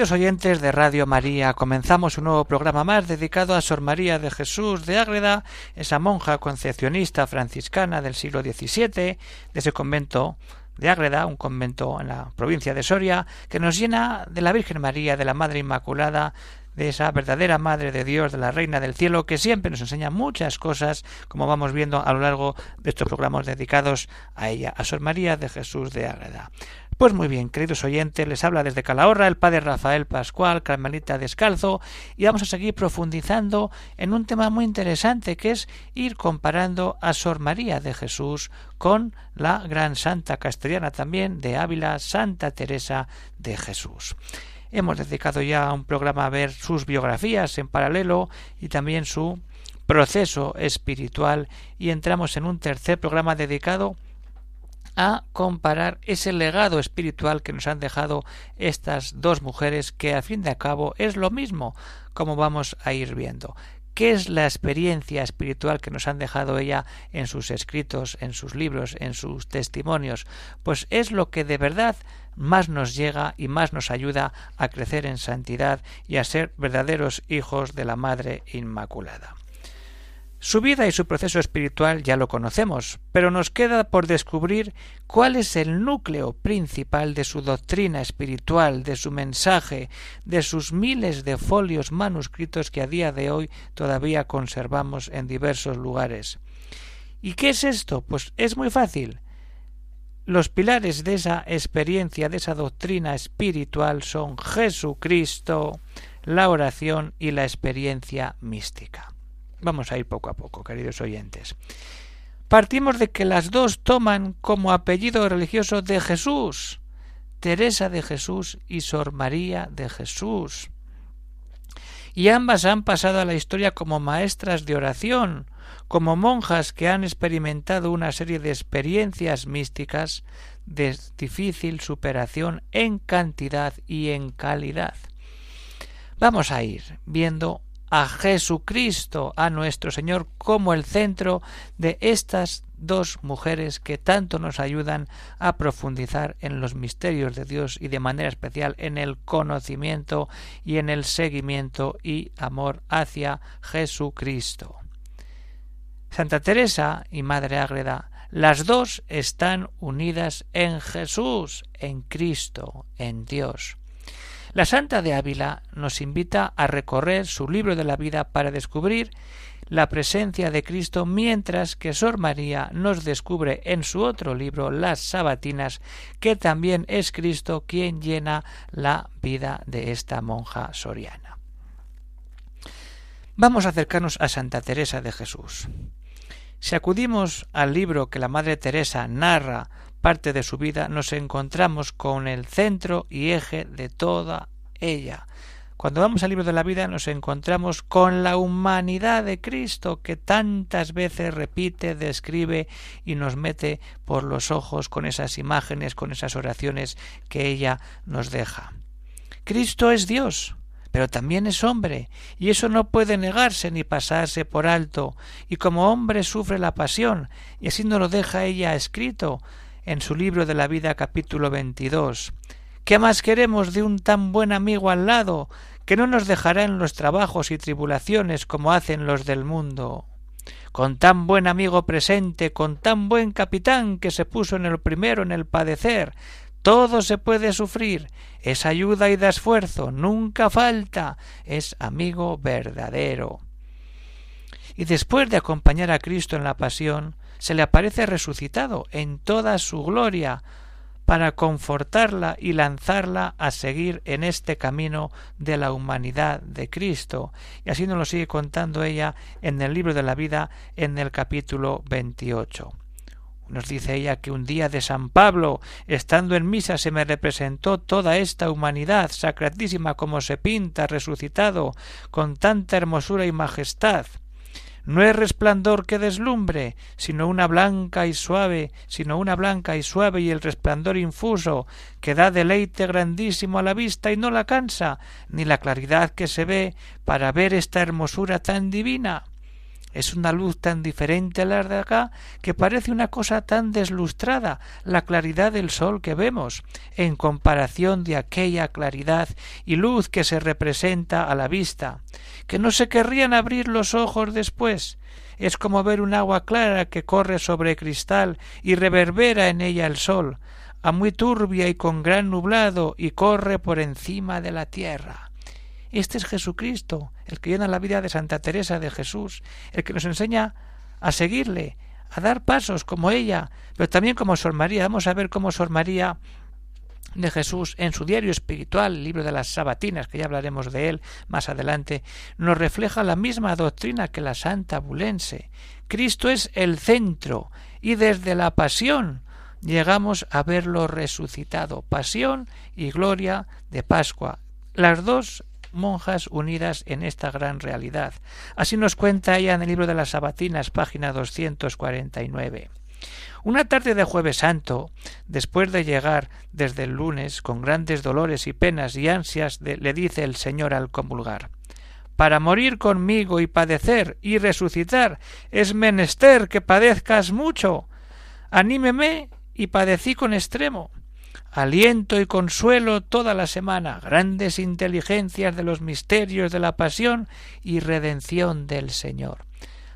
Queridos oyentes de Radio María, comenzamos un nuevo programa más dedicado a Sor María de Jesús de Ágreda, esa monja concepcionista franciscana del siglo XVII, de ese convento de Ágreda, un convento en la provincia de Soria, que nos llena de la Virgen María, de la Madre Inmaculada, de esa verdadera Madre de Dios, de la Reina del Cielo, que siempre nos enseña muchas cosas, como vamos viendo a lo largo de estos programas dedicados a ella, a Sor María de Jesús de Ágreda. Pues muy bien, queridos oyentes, les habla desde Calahorra el padre Rafael Pascual, Carmelita Descalzo, y vamos a seguir profundizando en un tema muy interesante que es ir comparando a Sor María de Jesús con la gran santa castellana también de Ávila, Santa Teresa de Jesús. Hemos dedicado ya un programa a ver sus biografías en paralelo y también su proceso espiritual y entramos en un tercer programa dedicado a comparar ese legado espiritual que nos han dejado estas dos mujeres que a fin de cabo es lo mismo como vamos a ir viendo. ¿Qué es la experiencia espiritual que nos han dejado ella en sus escritos, en sus libros, en sus testimonios? Pues es lo que de verdad más nos llega y más nos ayuda a crecer en santidad y a ser verdaderos hijos de la Madre Inmaculada. Su vida y su proceso espiritual ya lo conocemos, pero nos queda por descubrir cuál es el núcleo principal de su doctrina espiritual, de su mensaje, de sus miles de folios manuscritos que a día de hoy todavía conservamos en diversos lugares. ¿Y qué es esto? Pues es muy fácil. Los pilares de esa experiencia, de esa doctrina espiritual son Jesucristo, la oración y la experiencia mística. Vamos a ir poco a poco, queridos oyentes. Partimos de que las dos toman como apellido religioso de Jesús, Teresa de Jesús y Sor María de Jesús. Y ambas han pasado a la historia como maestras de oración, como monjas que han experimentado una serie de experiencias místicas de difícil superación en cantidad y en calidad. Vamos a ir viendo a Jesucristo, a nuestro Señor, como el centro de estas dos mujeres que tanto nos ayudan a profundizar en los misterios de Dios y de manera especial en el conocimiento y en el seguimiento y amor hacia Jesucristo. Santa Teresa y Madre Ágreda, las dos están unidas en Jesús, en Cristo, en Dios. La Santa de Ávila nos invita a recorrer su libro de la vida para descubrir la presencia de Cristo, mientras que Sor María nos descubre en su otro libro, Las Sabatinas, que también es Cristo quien llena la vida de esta monja soriana. Vamos a acercarnos a Santa Teresa de Jesús. Si acudimos al libro que la Madre Teresa narra parte de su vida, nos encontramos con el centro y eje de toda ella. Cuando vamos al libro de la vida nos encontramos con la humanidad de Cristo que tantas veces repite, describe y nos mete por los ojos con esas imágenes, con esas oraciones que ella nos deja. Cristo es Dios, pero también es hombre, y eso no puede negarse ni pasarse por alto, y como hombre sufre la pasión, y así nos lo deja ella escrito en su libro de la vida capítulo 22. ¿Qué más queremos de un tan buen amigo al lado, que no nos dejará en los trabajos y tribulaciones como hacen los del mundo? Con tan buen amigo presente, con tan buen capitán que se puso en el primero en el padecer, todo se puede sufrir, es ayuda y da esfuerzo, nunca falta, es amigo verdadero. Y después de acompañar a Cristo en la pasión, se le aparece resucitado en toda su gloria, para confortarla y lanzarla a seguir en este camino de la humanidad de Cristo. Y así nos lo sigue contando ella en el libro de la vida en el capítulo 28. Nos dice ella que un día de San Pablo, estando en misa, se me representó toda esta humanidad, sacratísima como se pinta, resucitado, con tanta hermosura y majestad. No es resplandor que deslumbre, sino una blanca y suave, sino una blanca y suave y el resplandor infuso, que da deleite grandísimo a la vista y no la cansa, ni la claridad que se ve para ver esta hermosura tan divina. Es una luz tan diferente a la de acá que parece una cosa tan deslustrada, la claridad del sol que vemos, en comparación de aquella claridad y luz que se representa a la vista, que no se querrían abrir los ojos después. Es como ver un agua clara que corre sobre cristal y reverbera en ella el sol, a muy turbia y con gran nublado y corre por encima de la tierra. Este es Jesucristo, el que llena la vida de Santa Teresa de Jesús, el que nos enseña a seguirle, a dar pasos como ella, pero también como Sor María. Vamos a ver cómo Sor María de Jesús en su diario espiritual, el libro de las Sabatinas, que ya hablaremos de él más adelante, nos refleja la misma doctrina que la Santa Bulense. Cristo es el centro y desde la pasión llegamos a verlo resucitado, pasión y gloria de Pascua. Las dos monjas unidas en esta gran realidad. Así nos cuenta ella en el libro de las Sabatinas, página 249. Una tarde de jueves santo, después de llegar desde el lunes con grandes dolores y penas y ansias, le dice el Señor al comulgar Para morir conmigo y padecer y resucitar es menester que padezcas mucho. Anímeme y padecí con extremo aliento y consuelo toda la semana, grandes inteligencias de los misterios de la pasión y redención del Señor.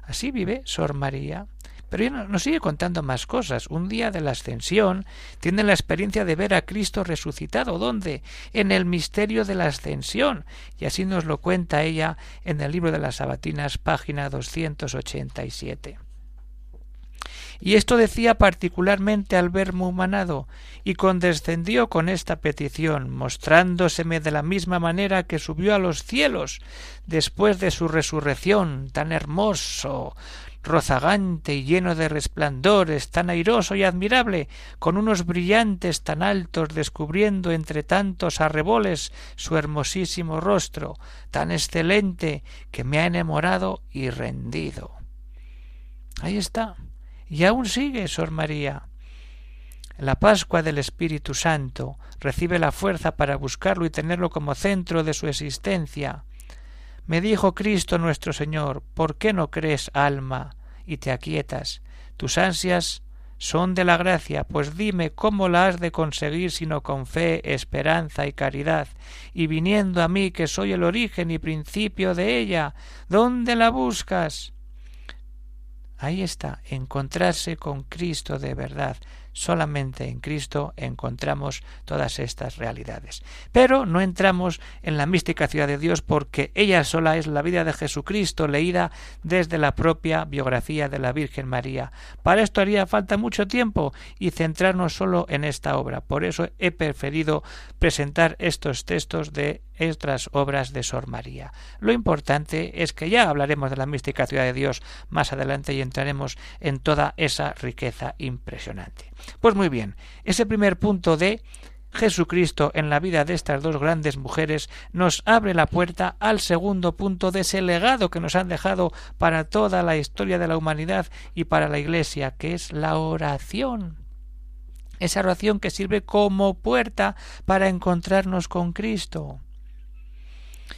Así vive Sor María. Pero nos sigue contando más cosas. Un día de la ascensión tiene la experiencia de ver a Cristo resucitado. ¿Dónde? En el misterio de la ascensión. Y así nos lo cuenta ella en el libro de las Sabatinas, página 287. Y esto decía particularmente al verme humanado, y condescendió con esta petición, mostrándoseme de la misma manera que subió a los cielos después de su resurrección, tan hermoso, rozagante y lleno de resplandores, tan airoso y admirable, con unos brillantes tan altos, descubriendo entre tantos arreboles su hermosísimo rostro, tan excelente, que me ha enamorado y rendido. Ahí está. Y aún sigue, Sor María. La Pascua del Espíritu Santo recibe la fuerza para buscarlo y tenerlo como centro de su existencia. Me dijo Cristo nuestro Señor, ¿por qué no crees, alma, y te aquietas? Tus ansias son de la gracia, pues dime cómo la has de conseguir sino con fe, esperanza y caridad, y viniendo a mí que soy el origen y principio de ella, ¿dónde la buscas? Ahí está, encontrarse con Cristo de verdad. Solamente en Cristo encontramos todas estas realidades. Pero no entramos en la mística ciudad de Dios porque ella sola es la vida de Jesucristo leída desde la propia biografía de la Virgen María. Para esto haría falta mucho tiempo y centrarnos solo en esta obra. Por eso he preferido presentar estos textos de otras obras de Sor María. Lo importante es que ya hablaremos de la mística ciudad de Dios más adelante y entraremos en toda esa riqueza impresionante. Pues muy bien, ese primer punto de Jesucristo en la vida de estas dos grandes mujeres nos abre la puerta al segundo punto de ese legado que nos han dejado para toda la historia de la humanidad y para la Iglesia, que es la oración. Esa oración que sirve como puerta para encontrarnos con Cristo.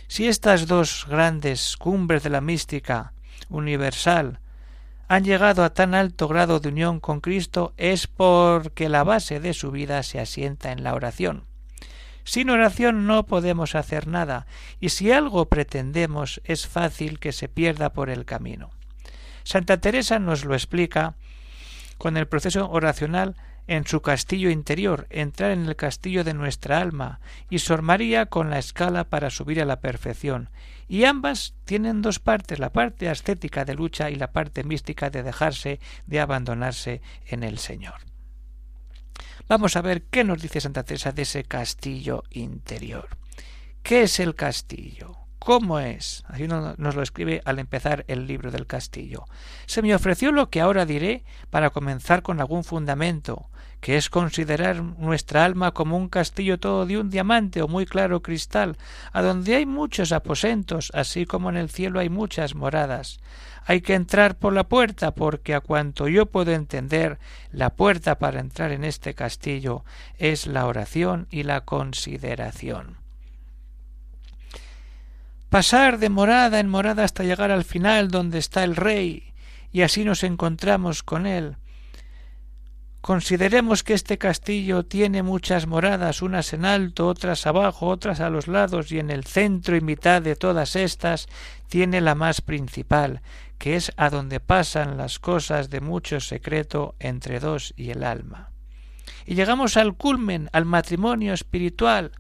Si estas dos grandes cumbres de la mística universal han llegado a tan alto grado de unión con Cristo es porque la base de su vida se asienta en la oración. Sin oración no podemos hacer nada, y si algo pretendemos es fácil que se pierda por el camino. Santa Teresa nos lo explica con el proceso oracional en su castillo interior, entrar en el castillo de nuestra alma, y Sor María con la escala para subir a la perfección. Y ambas tienen dos partes, la parte ascética de lucha y la parte mística de dejarse, de abandonarse en el Señor. Vamos a ver qué nos dice Santa Teresa de ese castillo interior. ¿Qué es el castillo? ¿Cómo es? Así nos lo escribe al empezar el libro del castillo. Se me ofreció lo que ahora diré para comenzar con algún fundamento, que es considerar nuestra alma como un castillo todo de un diamante o muy claro cristal, a donde hay muchos aposentos, así como en el cielo hay muchas moradas. Hay que entrar por la puerta, porque a cuanto yo puedo entender, la puerta para entrar en este castillo es la oración y la consideración. Pasar de morada en morada hasta llegar al final donde está el rey, y así nos encontramos con él. Consideremos que este castillo tiene muchas moradas, unas en alto, otras abajo, otras a los lados, y en el centro y mitad de todas estas tiene la más principal, que es a donde pasan las cosas de mucho secreto entre dos y el alma. Y llegamos al culmen, al matrimonio espiritual.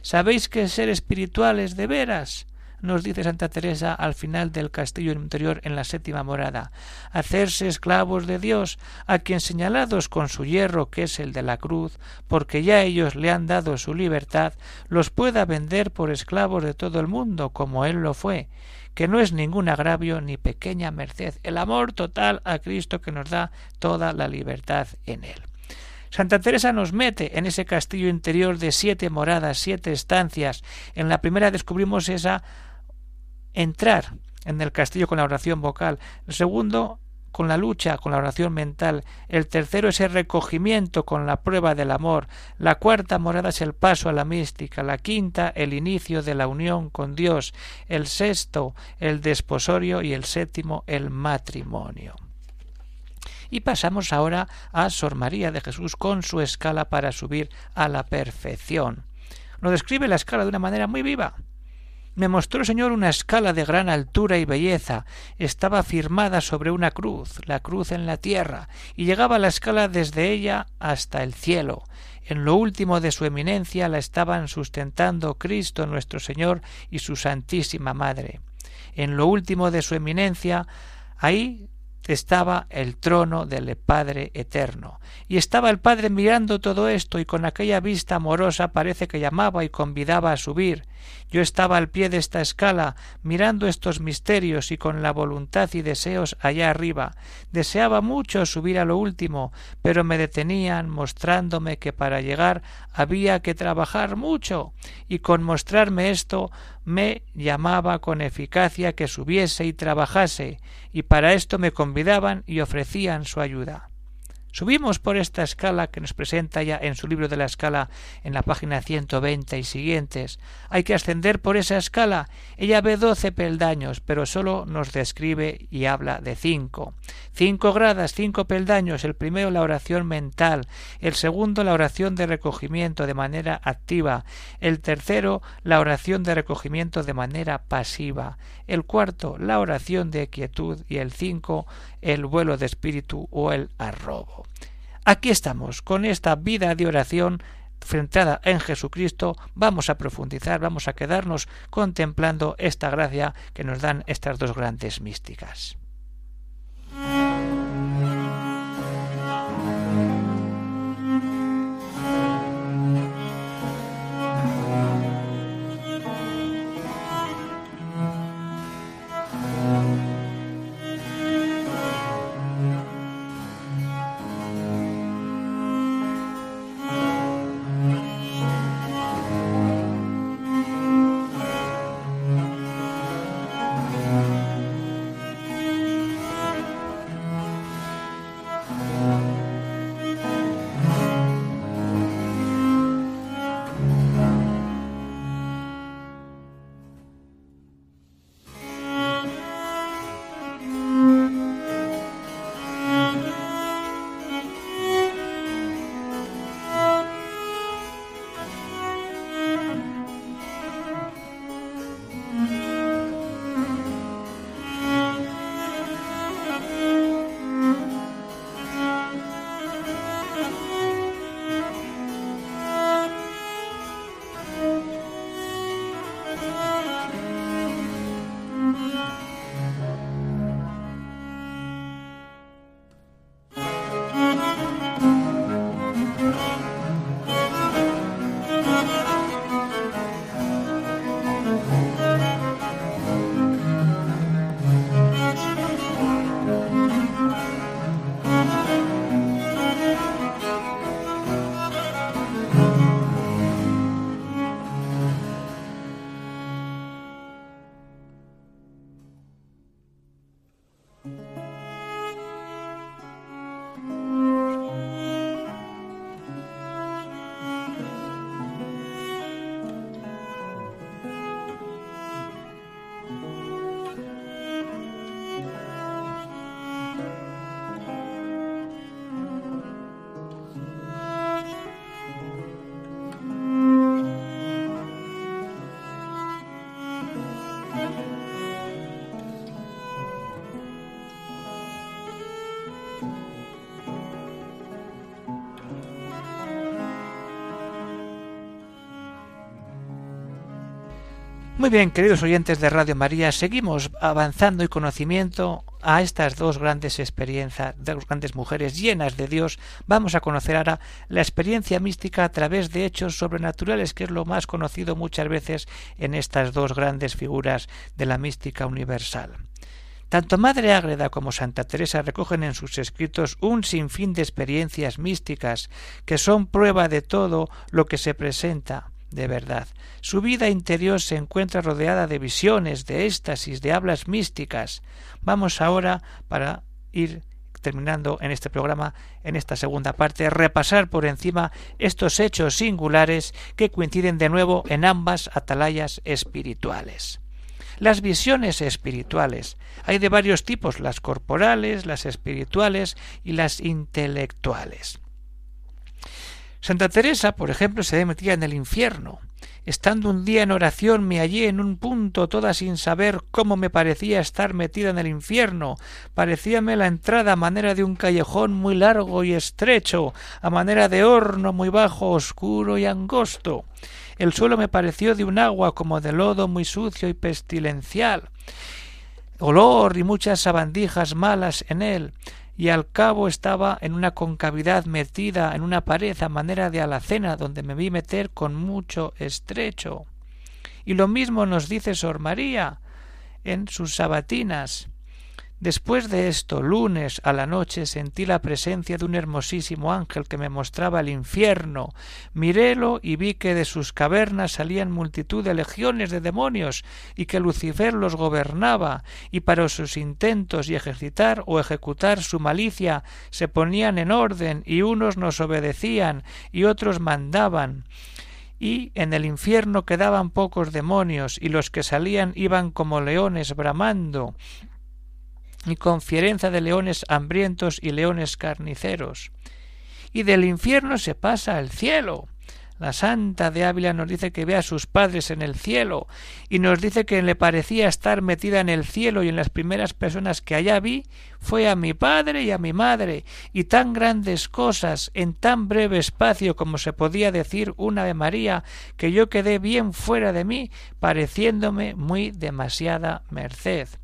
¿Sabéis que ser espiritual es de veras? Nos dice Santa Teresa al final del castillo interior en la séptima morada, hacerse esclavos de Dios, a quien señalados con su hierro, que es el de la cruz, porque ya ellos le han dado su libertad, los pueda vender por esclavos de todo el mundo, como él lo fue, que no es ningún agravio ni pequeña merced, el amor total a Cristo que nos da toda la libertad en él. Santa Teresa nos mete en ese castillo interior de siete moradas, siete estancias. En la primera descubrimos esa entrar en el castillo con la oración vocal. El segundo, con la lucha, con la oración mental. El tercero es el recogimiento con la prueba del amor. La cuarta morada es el paso a la mística. La quinta, el inicio de la unión con Dios. El sexto, el desposorio. Y el séptimo, el matrimonio. Y pasamos ahora a Sor María de Jesús con su escala para subir a la perfección. Nos describe la escala de una manera muy viva. Me mostró el Señor una escala de gran altura y belleza. Estaba firmada sobre una cruz, la cruz en la tierra, y llegaba la escala desde ella hasta el cielo. En lo último de su eminencia la estaban sustentando Cristo nuestro Señor y su Santísima Madre. En lo último de su eminencia, ahí estaba el trono del Padre eterno. Y estaba el Padre mirando todo esto y con aquella vista amorosa parece que llamaba y convidaba a subir. Yo estaba al pie de esta escala, mirando estos misterios y con la voluntad y deseos allá arriba. Deseaba mucho subir a lo último, pero me detenían mostrándome que para llegar había que trabajar mucho, y con mostrarme esto me llamaba con eficacia que subiese y trabajase, y para esto me convidaban y ofrecían su ayuda. Subimos por esta escala que nos presenta ya en su libro de la escala en la página 120 y siguientes. Hay que ascender por esa escala. Ella ve doce peldaños, pero solo nos describe y habla de cinco. Cinco gradas, cinco peldaños. El primero la oración mental, el segundo la oración de recogimiento de manera activa, el tercero la oración de recogimiento de manera pasiva, el cuarto la oración de quietud y el cinco el vuelo de espíritu o el arrobo. Aquí estamos, con esta vida de oración centrada en Jesucristo, vamos a profundizar, vamos a quedarnos contemplando esta gracia que nos dan estas dos grandes místicas. Muy bien, queridos oyentes de Radio María, seguimos avanzando y conocimiento a estas dos grandes experiencias, dos grandes mujeres llenas de Dios. Vamos a conocer ahora la experiencia mística a través de hechos sobrenaturales, que es lo más conocido muchas veces en estas dos grandes figuras de la mística universal. Tanto Madre Ágreda como Santa Teresa recogen en sus escritos un sinfín de experiencias místicas que son prueba de todo lo que se presenta de verdad. Su vida interior se encuentra rodeada de visiones, de éxtasis, de hablas místicas. Vamos ahora, para ir terminando en este programa, en esta segunda parte, repasar por encima estos hechos singulares que coinciden de nuevo en ambas atalayas espirituales. Las visiones espirituales. Hay de varios tipos, las corporales, las espirituales y las intelectuales. Santa Teresa, por ejemplo, se metía en el infierno. Estando un día en oración me hallé en un punto toda sin saber cómo me parecía estar metida en el infierno. Parecíame la entrada a manera de un callejón muy largo y estrecho, a manera de horno muy bajo, oscuro y angosto. El suelo me pareció de un agua como de lodo muy sucio y pestilencial olor y muchas sabandijas malas en él y al cabo estaba en una concavidad metida en una pared a manera de alacena donde me vi meter con mucho estrecho. Y lo mismo nos dice Sor María en sus sabatinas. Después de esto, lunes a la noche, sentí la presencia de un hermosísimo ángel que me mostraba el infierno. Mirélo y vi que de sus cavernas salían multitud de legiones de demonios y que Lucifer los gobernaba, y para sus intentos y ejercitar o ejecutar su malicia se ponían en orden, y unos nos obedecían y otros mandaban. Y en el infierno quedaban pocos demonios, y los que salían iban como leones bramando, y con fierenza de leones hambrientos y leones carniceros. Y del infierno se pasa al cielo. La santa de Ávila nos dice que ve a sus padres en el cielo y nos dice que le parecía estar metida en el cielo y en las primeras personas que allá vi fue a mi padre y a mi madre y tan grandes cosas en tan breve espacio como se podía decir una de María que yo quedé bien fuera de mí pareciéndome muy demasiada merced.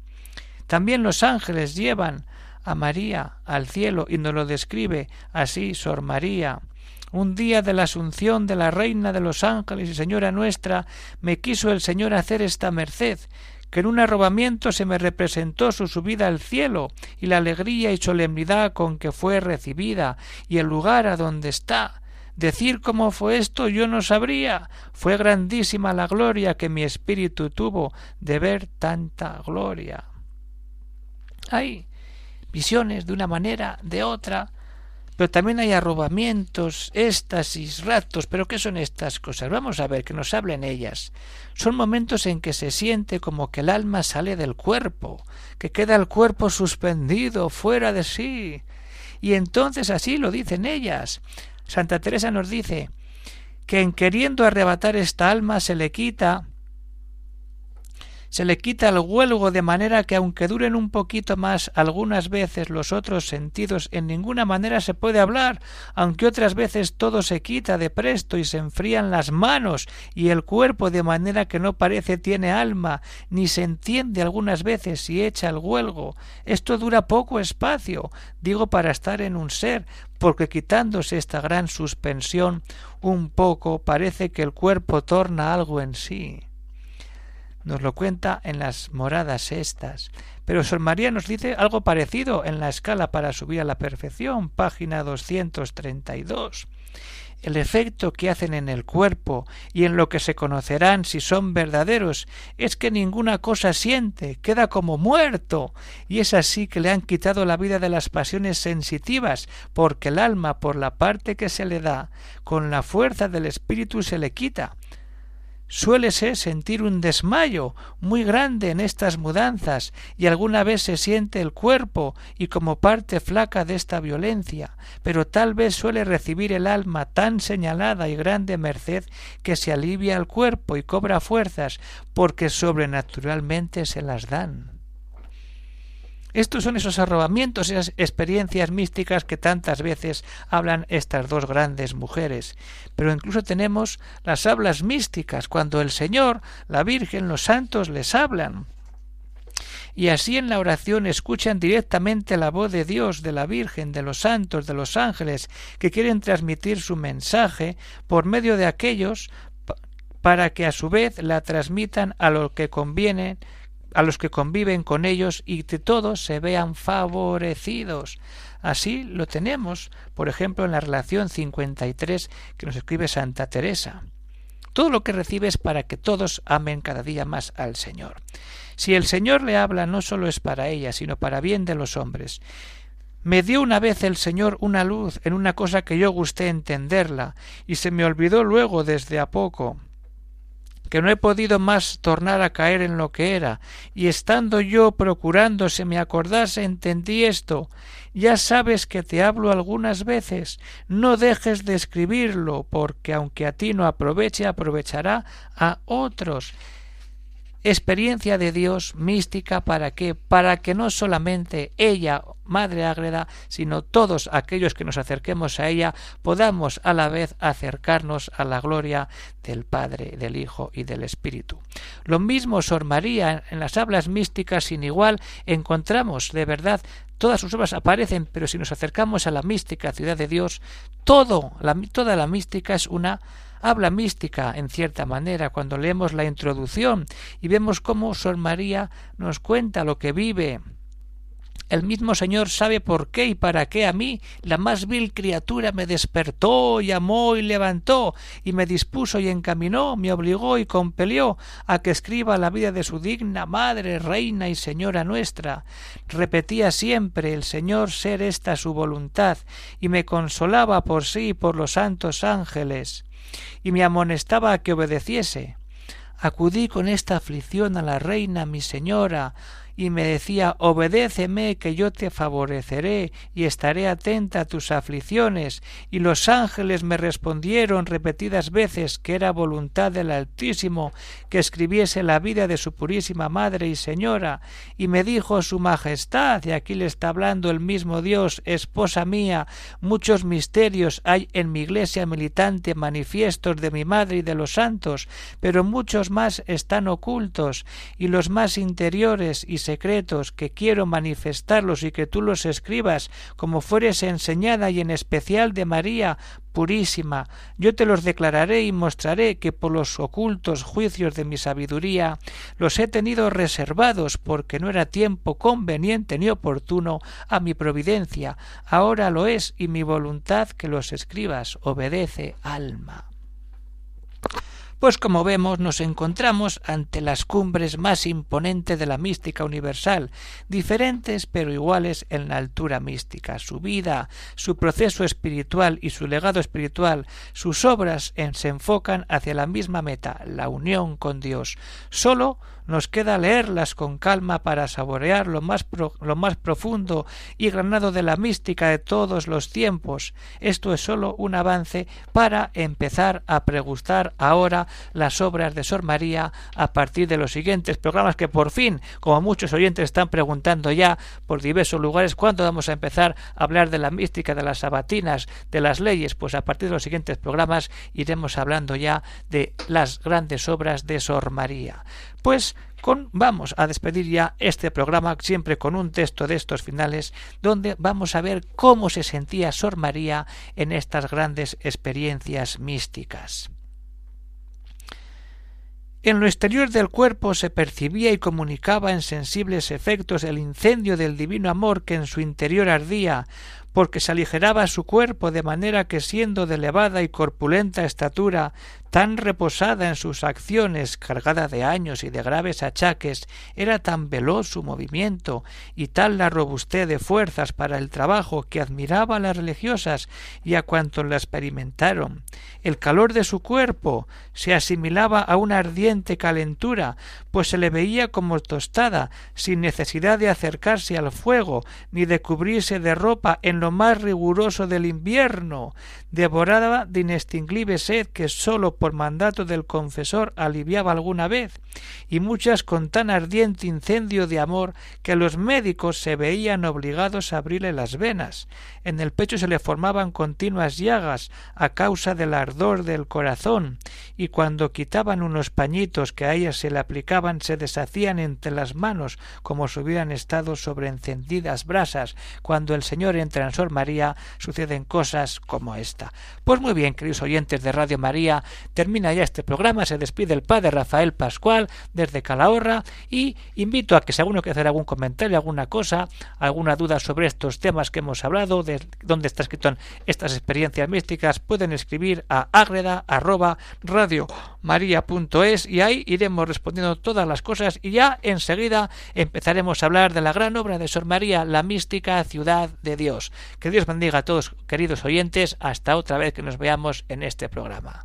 También los ángeles llevan a María al cielo y nos lo describe así Sor María. Un día de la asunción de la Reina de los ángeles y Señora nuestra, me quiso el Señor hacer esta merced, que en un arrobamiento se me representó su subida al cielo y la alegría y solemnidad con que fue recibida y el lugar a donde está. Decir cómo fue esto yo no sabría. Fue grandísima la gloria que mi espíritu tuvo de ver tanta gloria. Hay visiones de una manera, de otra, pero también hay arrobamientos, éxtasis, ratos. ¿Pero qué son estas cosas? Vamos a ver, que nos hablen ellas. Son momentos en que se siente como que el alma sale del cuerpo, que queda el cuerpo suspendido, fuera de sí. Y entonces así lo dicen ellas. Santa Teresa nos dice que en queriendo arrebatar esta alma se le quita se le quita el huelgo de manera que aunque duren un poquito más algunas veces los otros sentidos en ninguna manera se puede hablar, aunque otras veces todo se quita de presto y se enfrían las manos y el cuerpo de manera que no parece tiene alma, ni se entiende algunas veces si echa el huelgo. Esto dura poco espacio, digo para estar en un ser, porque quitándose esta gran suspensión un poco parece que el cuerpo torna algo en sí nos lo cuenta en las moradas estas. Pero Sor María nos dice algo parecido en la escala para subir a la perfección, página 232. El efecto que hacen en el cuerpo y en lo que se conocerán si son verdaderos es que ninguna cosa siente, queda como muerto, y es así que le han quitado la vida de las pasiones sensitivas, porque el alma, por la parte que se le da, con la fuerza del espíritu se le quita, Suélese sentir un desmayo muy grande en estas mudanzas y alguna vez se siente el cuerpo y como parte flaca de esta violencia, pero tal vez suele recibir el alma tan señalada y grande merced que se alivia el cuerpo y cobra fuerzas porque sobrenaturalmente se las dan. Estos son esos arrobamientos, esas experiencias místicas que tantas veces hablan estas dos grandes mujeres. Pero incluso tenemos las hablas místicas, cuando el Señor, la Virgen, los santos les hablan. Y así en la oración escuchan directamente la voz de Dios, de la Virgen, de los santos, de los ángeles, que quieren transmitir su mensaje por medio de aquellos para que a su vez la transmitan a lo que conviene a los que conviven con ellos y que todos se vean favorecidos. Así lo tenemos, por ejemplo, en la relación 53 que nos escribe Santa Teresa. Todo lo que recibe es para que todos amen cada día más al Señor. Si el Señor le habla no solo es para ella, sino para bien de los hombres. Me dio una vez el Señor una luz en una cosa que yo gusté entenderla, y se me olvidó luego desde a poco que no he podido más tornar a caer en lo que era, y estando yo procurando se me acordase, entendí esto. Ya sabes que te hablo algunas veces. No dejes de escribirlo, porque aunque a ti no aproveche, aprovechará a otros experiencia de Dios mística para qué? Para que no solamente ella, Madre Ágreda, sino todos aquellos que nos acerquemos a ella podamos a la vez acercarnos a la gloria del Padre, del Hijo y del Espíritu. Lo mismo Sor María en las hablas místicas sin igual encontramos de verdad todas sus obras aparecen, pero si nos acercamos a la mística ciudad de Dios, todo, la, toda la mística es una habla mística en cierta manera cuando leemos la introducción y vemos cómo Sor María nos cuenta lo que vive. El mismo Señor sabe por qué y para qué a mí, la más vil criatura, me despertó, llamó y levantó, y me dispuso y encaminó, me obligó y compelió a que escriba la vida de su digna Madre, Reina y Señora nuestra. Repetía siempre el Señor ser esta su voluntad, y me consolaba por sí y por los santos ángeles y me amonestaba a que obedeciese. Acudí con esta aflicción a la reina mi señora, y me decía Obedéceme que yo te favoreceré y estaré atenta a tus aflicciones. Y los ángeles me respondieron repetidas veces que era voluntad del Altísimo que escribiese la vida de su purísima Madre y Señora. Y me dijo su Majestad, y aquí le está hablando el mismo Dios, esposa mía, muchos misterios hay en mi iglesia militante manifiestos de mi Madre y de los santos, pero muchos más están ocultos, y los más interiores y secretos que quiero manifestarlos y que tú los escribas como fueres enseñada y en especial de María purísima, yo te los declararé y mostraré que por los ocultos juicios de mi sabiduría los he tenido reservados porque no era tiempo conveniente ni oportuno a mi providencia, ahora lo es y mi voluntad que los escribas obedece alma. Pues como vemos nos encontramos ante las cumbres más imponentes de la mística universal, diferentes pero iguales en la altura mística. Su vida, su proceso espiritual y su legado espiritual, sus obras se enfocan hacia la misma meta, la unión con Dios. Solo nos queda leerlas con calma para saborear lo más, lo más profundo y granado de la mística de todos los tiempos. Esto es sólo un avance para empezar a pregustar ahora las obras de Sor María a partir de los siguientes programas que por fin, como muchos oyentes están preguntando ya por diversos lugares, ¿cuándo vamos a empezar a hablar de la mística, de las sabatinas, de las leyes? Pues a partir de los siguientes programas iremos hablando ya de las grandes obras de Sor María. Pues con, vamos a despedir ya este programa siempre con un texto de estos finales donde vamos a ver cómo se sentía Sor María en estas grandes experiencias místicas. En lo exterior del cuerpo se percibía y comunicaba en sensibles efectos el incendio del divino amor que en su interior ardía, porque se aligeraba su cuerpo de manera que siendo de elevada y corpulenta estatura, tan reposada en sus acciones, cargada de años y de graves achaques, era tan veloz su movimiento y tal la robustez de fuerzas para el trabajo que admiraba a las religiosas y a cuantos la experimentaron. El calor de su cuerpo se asimilaba a una ardiente calentura, pues se le veía como tostada, sin necesidad de acercarse al fuego, ni de cubrirse de ropa en lo más riguroso del invierno, devorada de inextinguible sed que sólo por mandato del confesor aliviaba alguna vez, y muchas con tan ardiente incendio de amor que los médicos se veían obligados a abrirle las venas. En el pecho se le formaban continuas llagas a causa del ardor del corazón, y cuando quitaban unos pañitos que a ella se le aplicaban se deshacían entre las manos como si hubieran estado sobre encendidas brasas. Cuando el Señor entra en Sor María suceden cosas como esta. Pues muy bien, queridos oyentes de Radio María, termina ya este programa, se despide el padre Rafael Pascual desde Calahorra y invito a que si alguno quiere hacer algún comentario, alguna cosa, alguna duda sobre estos temas que hemos hablado, de dónde está escrito en estas experiencias místicas, pueden escribir a agreda radio y ahí iremos respondiendo todas las cosas y ya enseguida empezaremos a hablar de la gran obra de Sor María, la mística ciudad de Dios. Que Dios bendiga a todos, queridos oyentes, hasta otra vez que nos veamos en este programa.